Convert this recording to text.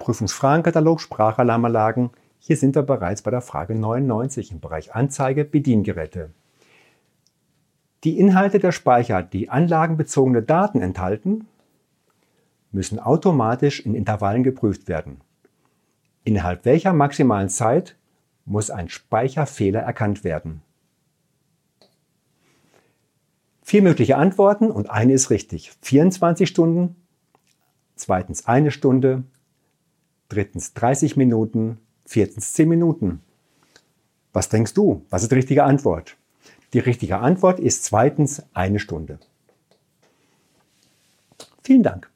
Prüfungsfragenkatalog Sprachalarmanlagen. Hier sind wir bereits bei der Frage 99 im Bereich Anzeige Bediengeräte. Die Inhalte der Speicher, die anlagenbezogene Daten enthalten, müssen automatisch in Intervallen geprüft werden. Innerhalb welcher maximalen Zeit muss ein Speicherfehler erkannt werden? Vier mögliche Antworten und eine ist richtig. 24 Stunden, zweitens eine Stunde, drittens 30 Minuten, viertens 10 Minuten. Was denkst du? Was ist die richtige Antwort? Die richtige Antwort ist zweitens eine Stunde. Vielen Dank.